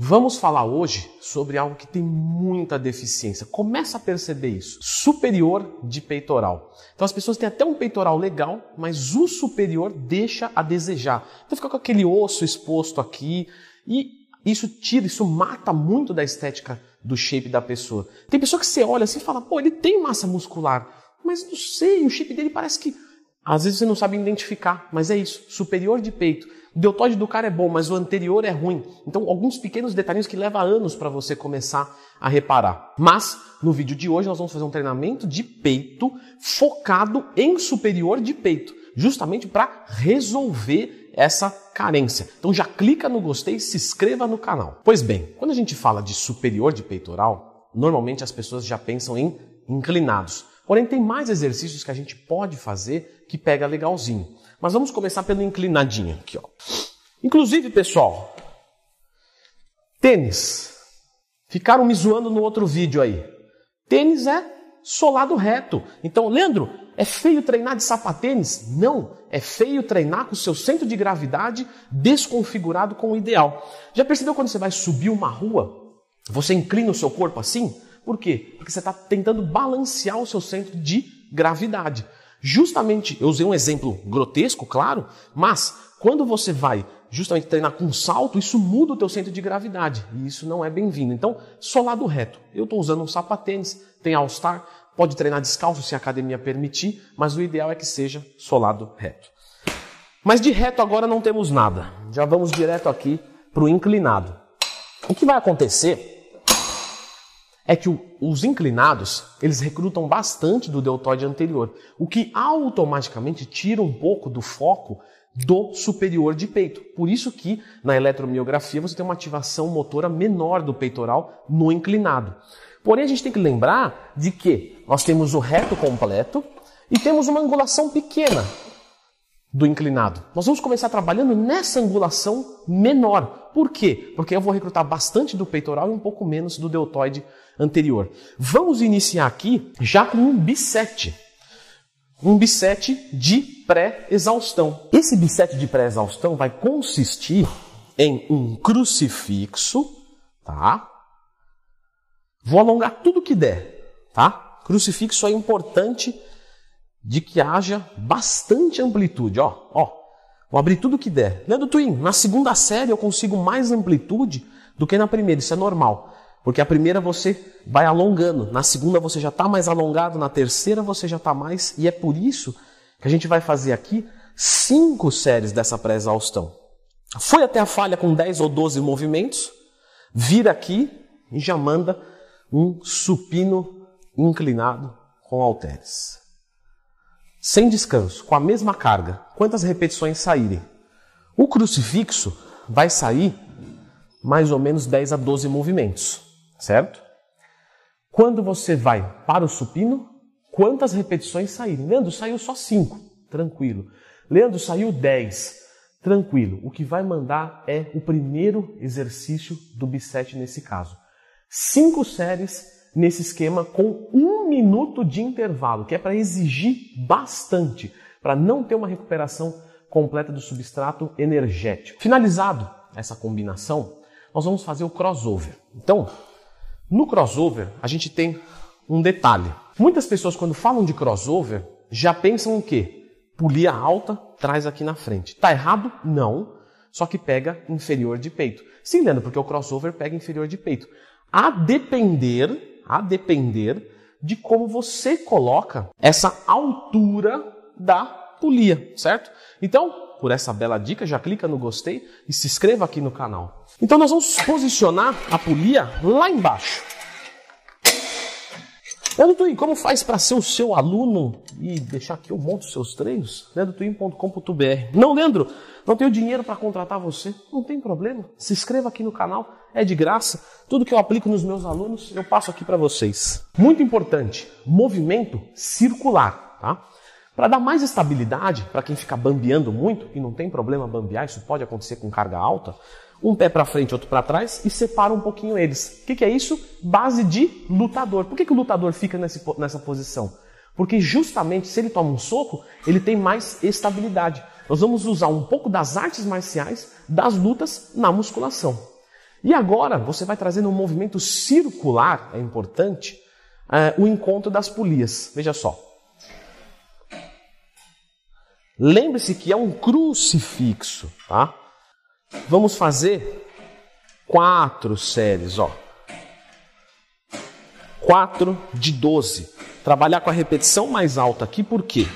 Vamos falar hoje sobre algo que tem muita deficiência. Começa a perceber isso. Superior de peitoral. Então as pessoas têm até um peitoral legal, mas o superior deixa a desejar. Então fica com aquele osso exposto aqui e isso tira, isso mata muito da estética do shape da pessoa. Tem pessoa que você olha assim e fala, pô, ele tem massa muscular, mas não sei, o shape dele parece que às vezes você não sabe identificar, mas é isso, superior de peito. O deltoide do cara é bom, mas o anterior é ruim. Então, alguns pequenos detalhes que levam anos para você começar a reparar. Mas, no vídeo de hoje, nós vamos fazer um treinamento de peito focado em superior de peito, justamente para resolver essa carência. Então já clica no gostei e se inscreva no canal. Pois bem, quando a gente fala de superior de peitoral, normalmente as pessoas já pensam em inclinados. Porém, tem mais exercícios que a gente pode fazer que pega legalzinho. Mas vamos começar pelo inclinadinho aqui, ó. Inclusive, pessoal, tênis. Ficaram me zoando no outro vídeo aí. Tênis é solado reto. Então, Leandro, é feio treinar de sapatênis? Não, é feio treinar com o seu centro de gravidade desconfigurado com o ideal. Já percebeu quando você vai subir uma rua? Você inclina o seu corpo assim? Por quê? Porque você está tentando balancear o seu centro de gravidade. Justamente, eu usei um exemplo grotesco, claro, mas quando você vai justamente treinar com salto, isso muda o teu centro de gravidade e isso não é bem-vindo. Então, solado reto. Eu estou usando um sapatênis, tem All Star, pode treinar descalço se a academia permitir, mas o ideal é que seja solado reto. Mas de reto agora não temos nada. Já vamos direto aqui para o inclinado. O que vai acontecer é que os inclinados, eles recrutam bastante do deltoide anterior, o que automaticamente tira um pouco do foco do superior de peito. Por isso que na eletromiografia você tem uma ativação motora menor do peitoral no inclinado. Porém, a gente tem que lembrar de que nós temos o reto completo e temos uma angulação pequena do inclinado. Nós vamos começar trabalhando nessa angulação menor. Por quê? Porque eu vou recrutar bastante do peitoral e um pouco menos do deltoide anterior. Vamos iniciar aqui já com um bisete. Um bisete de pré-exaustão. Esse bisete de pré-exaustão vai consistir em um crucifixo, tá? Vou alongar tudo que der, tá? Crucifixo é importante de que haja bastante amplitude, ó, ó. Vou abrir tudo que der. Leandro Twin, na segunda série eu consigo mais amplitude do que na primeira, isso é normal. Porque a primeira você vai alongando, na segunda você já está mais alongado, na terceira você já está mais, e é por isso que a gente vai fazer aqui cinco séries dessa pré-exaustão. Foi até a falha com 10 ou 12 movimentos, vira aqui e já manda um supino inclinado com halteres. Sem descanso, com a mesma carga, quantas repetições saírem? O crucifixo vai sair mais ou menos 10 a 12 movimentos certo? Quando você vai para o supino, quantas repetições saírem? Leandro, saiu só 5, tranquilo. Leandro, saiu 10, tranquilo. O que vai mandar é o primeiro exercício do bisete nesse caso. Cinco séries nesse esquema com um minuto de intervalo, que é para exigir bastante, para não ter uma recuperação completa do substrato energético. Finalizado essa combinação, nós vamos fazer o crossover. Então, no crossover, a gente tem um detalhe. Muitas pessoas, quando falam de crossover, já pensam o quê? Polia alta, traz aqui na frente. Tá errado? Não. Só que pega inferior de peito. Sim, Leandro, porque o crossover pega inferior de peito. A depender, a depender de como você coloca essa altura da polia, certo? Então, por essa bela dica, já clica no gostei e se inscreva aqui no canal. Então nós vamos posicionar a polia lá embaixo. Leandro Twin, como faz para ser o seu aluno e deixar aqui eu monto os seus treinos? leandrotwin.com.br Não, Leandro, não tenho dinheiro para contratar você. Não tem problema. Se inscreva aqui no canal, é de graça. Tudo que eu aplico nos meus alunos, eu passo aqui para vocês. Muito importante, movimento circular, tá? Para dar mais estabilidade, para quem fica bambeando muito, e não tem problema bambear, isso pode acontecer com carga alta, um pé para frente, outro para trás e separa um pouquinho eles. O que, que, é isso? Base de lutador. Por que, que o lutador fica nesse, nessa posição? Porque justamente se ele toma um soco, ele tem mais estabilidade. Nós vamos usar um pouco das artes marciais, das lutas na musculação. E agora você vai trazendo um movimento circular, é importante, uh, o encontro das polias. Veja só. Lembre-se que é um crucifixo, tá? Vamos fazer quatro séries, ó. Quatro de 12. Trabalhar com a repetição mais alta aqui, por quê?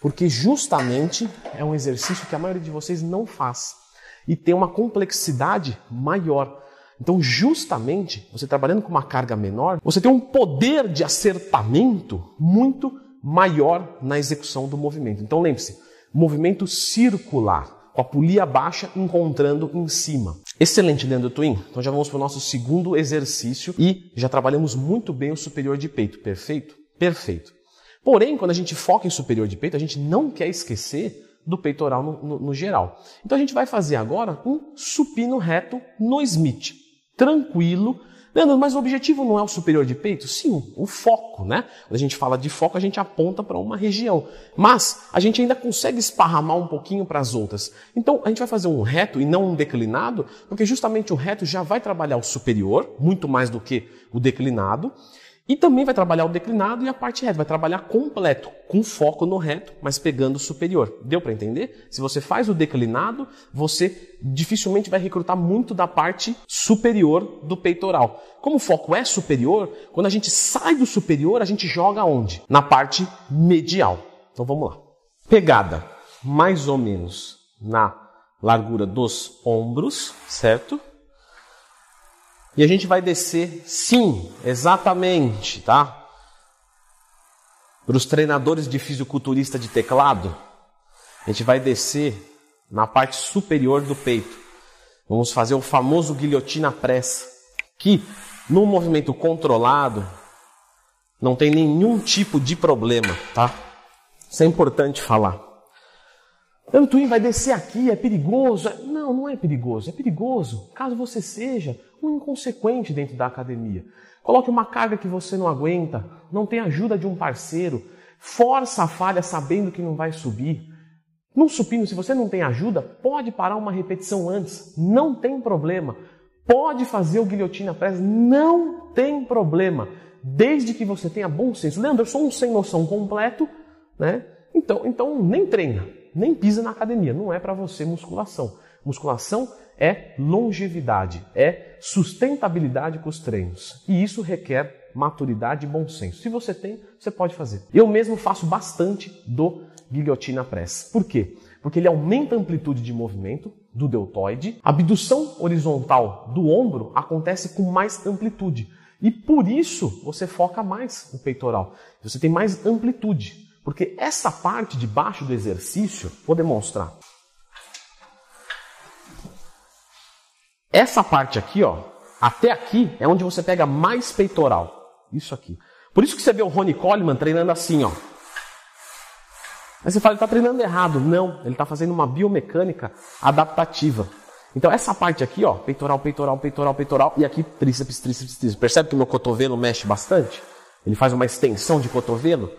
Porque justamente é um exercício que a maioria de vocês não faz e tem uma complexidade maior. Então, justamente, você trabalhando com uma carga menor, você tem um poder de acertamento muito maior na execução do movimento. Então lembre-se, movimento circular, com a polia baixa encontrando em cima. Excelente, Leandro Twin. Então já vamos para o nosso segundo exercício e já trabalhamos muito bem o superior de peito. Perfeito? Perfeito. Porém, quando a gente foca em superior de peito, a gente não quer esquecer do peitoral no, no, no geral. Então a gente vai fazer agora um supino reto no Smith. Tranquilo, Leandro, mas o objetivo não é o superior de peito? Sim, o foco, né? Quando a gente fala de foco, a gente aponta para uma região. Mas a gente ainda consegue esparramar um pouquinho para as outras. Então a gente vai fazer um reto e não um declinado, porque justamente o reto já vai trabalhar o superior, muito mais do que o declinado. E também vai trabalhar o declinado e a parte reta, vai trabalhar completo, com foco no reto, mas pegando o superior. Deu para entender? Se você faz o declinado, você dificilmente vai recrutar muito da parte superior do peitoral. Como o foco é superior, quando a gente sai do superior, a gente joga onde? Na parte medial. Então vamos lá. Pegada mais ou menos na largura dos ombros, certo? E a gente vai descer, sim, exatamente, tá? Para os treinadores de fisiculturista de teclado, a gente vai descer na parte superior do peito. Vamos fazer o famoso guilhotina pressa, que no movimento controlado não tem nenhum tipo de problema, tá? Isso é importante falar. O twin vai descer aqui, é perigoso. Não, não é perigoso. É perigoso caso você seja um inconsequente dentro da academia. Coloque uma carga que você não aguenta, não tem ajuda de um parceiro, força a falha sabendo que não vai subir. Num supino, se você não tem ajuda, pode parar uma repetição antes, não tem problema. Pode fazer o guilhotina press, não tem problema, desde que você tenha bom senso. Leandro, eu sou um sem noção completo, né? Então, então nem treina, nem pisa na academia, não é para você musculação. Musculação é longevidade, é sustentabilidade com os treinos. E isso requer maturidade e bom senso. Se você tem, você pode fazer. Eu mesmo faço bastante do guilhotina press. Por quê? Porque ele aumenta a amplitude de movimento do deltoide. A abdução horizontal do ombro acontece com mais amplitude. E por isso você foca mais o peitoral. Você tem mais amplitude. Porque essa parte de baixo do exercício, vou demonstrar. Essa parte aqui, ó, até aqui é onde você pega mais peitoral. Isso aqui. Por isso que você vê o Ronnie Coleman treinando assim, ó. Aí você fala, ele está treinando errado. Não, ele está fazendo uma biomecânica adaptativa. Então essa parte aqui, ó, peitoral, peitoral, peitoral, peitoral, e aqui tríceps, tríceps, tríceps. Percebe que meu cotovelo mexe bastante? Ele faz uma extensão de cotovelo.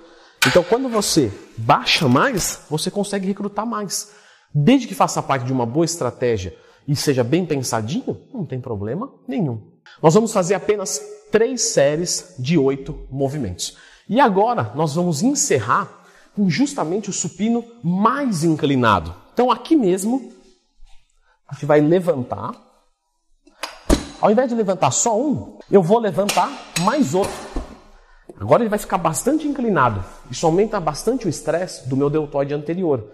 Então quando você baixa mais, você consegue recrutar mais. Desde que faça parte de uma boa estratégia e seja bem pensadinho, não tem problema nenhum. Nós vamos fazer apenas três séries de oito movimentos. E agora nós vamos encerrar com justamente o supino mais inclinado. Então aqui mesmo, a gente vai levantar. Ao invés de levantar só um, eu vou levantar mais outro. Agora ele vai ficar bastante inclinado. Isso aumenta bastante o estresse do meu deltoide anterior.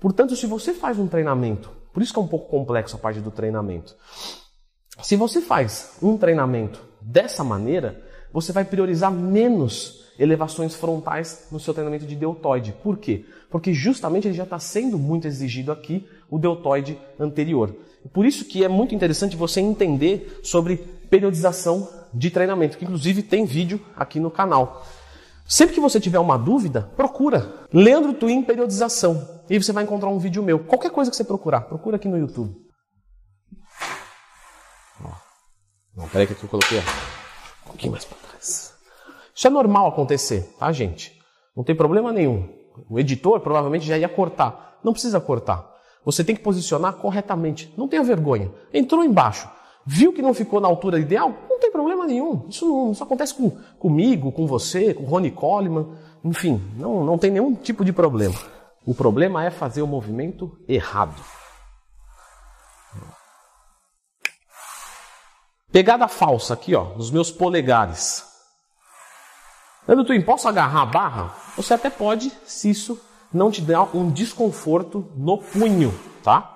Portanto, se você faz um treinamento por isso que é um pouco complexo a parte do treinamento. Se você faz um treinamento dessa maneira, você vai priorizar menos elevações frontais no seu treinamento de deltoide. Por quê? Porque justamente ele já está sendo muito exigido aqui, o deltoide anterior. Por isso que é muito interessante você entender sobre periodização de treinamento, que inclusive tem vídeo aqui no canal. Sempre que você tiver uma dúvida, procura Leandro Twin Periodização. E você vai encontrar um vídeo meu. Qualquer coisa que você procurar, procura aqui no YouTube. Ó. Não, peraí que aqui eu coloquei um pouquinho mais para trás. Isso é normal acontecer, tá, gente? Não tem problema nenhum. O editor provavelmente já ia cortar. Não precisa cortar. Você tem que posicionar corretamente. Não tenha vergonha. Entrou embaixo. Viu que não ficou na altura ideal? Não tem problema nenhum. Isso não isso acontece com, comigo, com você, com Ronnie Coleman. Enfim, não, não tem nenhum tipo de problema. O problema é fazer o movimento errado. Pegada falsa aqui, ó, nos meus polegares. Twin, posso agarrar a barra? Você até pode, se isso não te dá um desconforto no punho, tá?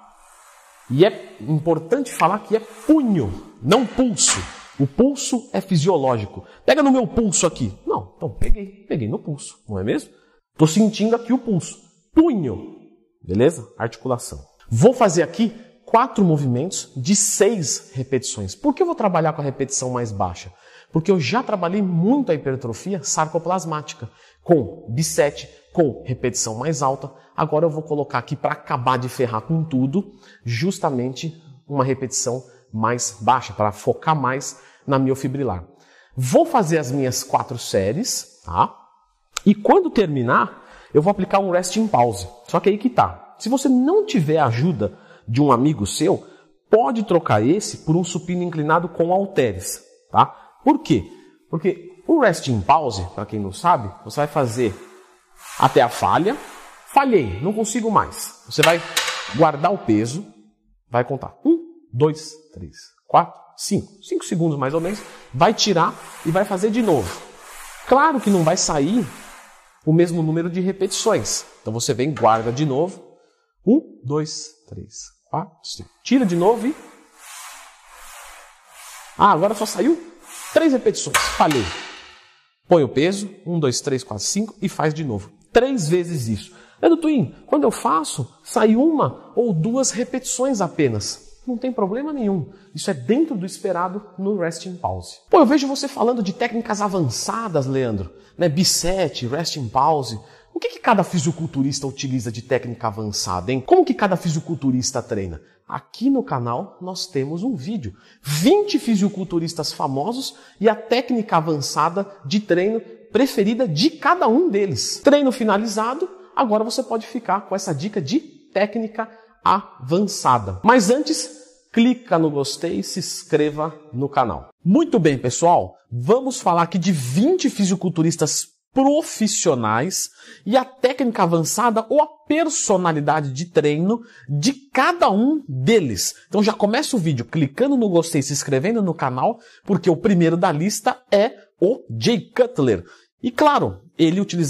E é importante falar que é punho, não pulso. O pulso é fisiológico. Pega no meu pulso aqui. Não, então peguei, peguei no pulso, não é mesmo? Estou sentindo aqui o pulso. Punho. Beleza? Articulação. Vou fazer aqui quatro movimentos de seis repetições. Por que eu vou trabalhar com a repetição mais baixa? Porque eu já trabalhei muito a hipertrofia sarcoplasmática com bisete, com repetição mais alta. Agora eu vou colocar aqui para acabar de ferrar com tudo, justamente uma repetição mais baixa, para focar mais na miofibrilar. Vou fazer as minhas quatro séries, tá? E quando terminar, eu vou aplicar um resting pause. Só que aí que tá. Se você não tiver ajuda de um amigo seu, pode trocar esse por um supino inclinado com halteres, tá? Por quê? Porque o resting pause, para quem não sabe, você vai fazer até a falha. Falhei, não consigo mais. Você vai guardar o peso, vai contar um, dois, três, quatro, cinco, cinco segundos mais ou menos, vai tirar e vai fazer de novo. Claro que não vai sair o mesmo número de repetições. Então você vem, guarda de novo. Um, dois, três, quatro, cinco. Tira de novo e. Ah, agora só saiu três repetições. Falhei. Põe o peso, um, dois, três, quatro, cinco e faz de novo. Três vezes isso. Edu Twin, quando eu faço, sai uma ou duas repetições apenas. Não tem problema nenhum. Isso é dentro do esperado no resting pause. Pô, eu vejo você falando de técnicas avançadas, Leandro. Né? Bisete, resting pause. O que, que cada fisiculturista utiliza de técnica avançada, hein? Como que cada fisiculturista treina? Aqui no canal nós temos um vídeo. 20 fisiculturistas famosos e a técnica avançada de treino preferida de cada um deles. Treino finalizado, agora você pode ficar com essa dica de técnica avançada. Mas antes, clica no gostei e se inscreva no canal. Muito bem, pessoal, vamos falar aqui de 20 fisiculturistas profissionais e a técnica avançada ou a personalidade de treino de cada um deles. Então já começa o vídeo clicando no gostei, se inscrevendo no canal, porque o primeiro da lista é o Jay Cutler. E claro, ele utiliza